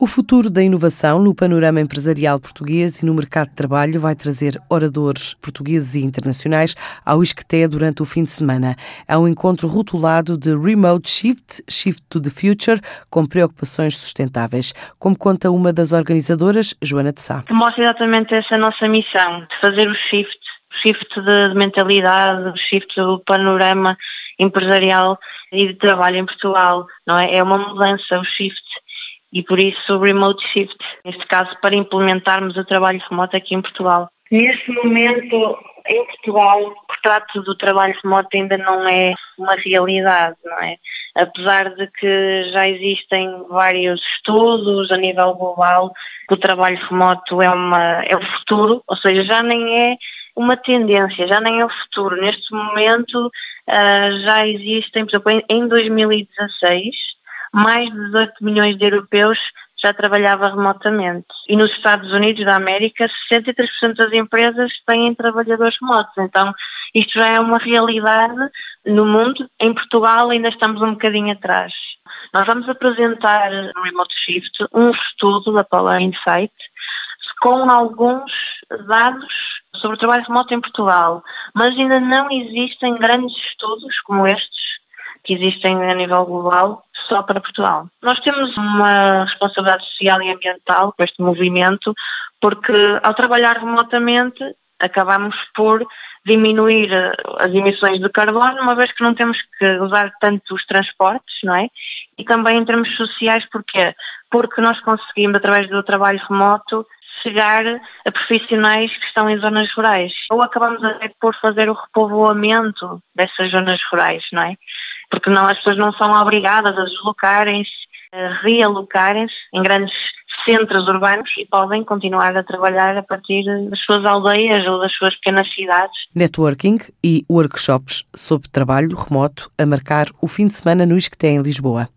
O futuro da inovação no panorama empresarial português e no mercado de trabalho vai trazer oradores portugueses e internacionais ao ISCTE durante o fim de semana. É um encontro rotulado de Remote Shift, Shift to the Future, com preocupações sustentáveis, como conta uma das organizadoras, Joana de Sá. Mostra exatamente essa nossa missão, de fazer o shift, shift de mentalidade, shift do panorama empresarial e de trabalho em Portugal, não é? É uma mudança, o shift e por isso o Remote Shift, neste caso para implementarmos o trabalho remoto aqui em Portugal. Neste momento, em Portugal, o retrato do trabalho remoto ainda não é uma realidade, não é? Apesar de que já existem vários estudos a nível global que o trabalho remoto é, uma, é o futuro, ou seja, já nem é uma tendência, já nem é o futuro. Neste momento uh, já existem, por exemplo, em 2016 mais de 18 milhões de europeus já trabalhava remotamente. E nos Estados Unidos da América, 63% das empresas têm trabalhadores remotos. Então, isto já é uma realidade no mundo. Em Portugal ainda estamos um bocadinho atrás. Nós vamos apresentar no Remote Shift um estudo da Polar Insight com alguns dados sobre o trabalho remoto em Portugal, mas ainda não existem grandes estudos como estes que existem a nível global só para Portugal. Nós temos uma responsabilidade social e ambiental com este movimento, porque ao trabalhar remotamente acabamos por diminuir eh, as emissões de carbono, uma vez que não temos que usar tanto os transportes, não é? E também em termos sociais, porquê? Porque nós conseguimos, através do trabalho remoto, chegar a profissionais que estão em zonas rurais. Ou acabamos até por fazer o repovoamento dessas zonas rurais, não é? Porque não, as pessoas não são obrigadas a deslocarem-se, a realocarem-se em grandes centros urbanos e podem continuar a trabalhar a partir das suas aldeias ou das suas pequenas cidades. Networking e workshops sobre trabalho remoto a marcar o fim de semana no ISCTE em Lisboa.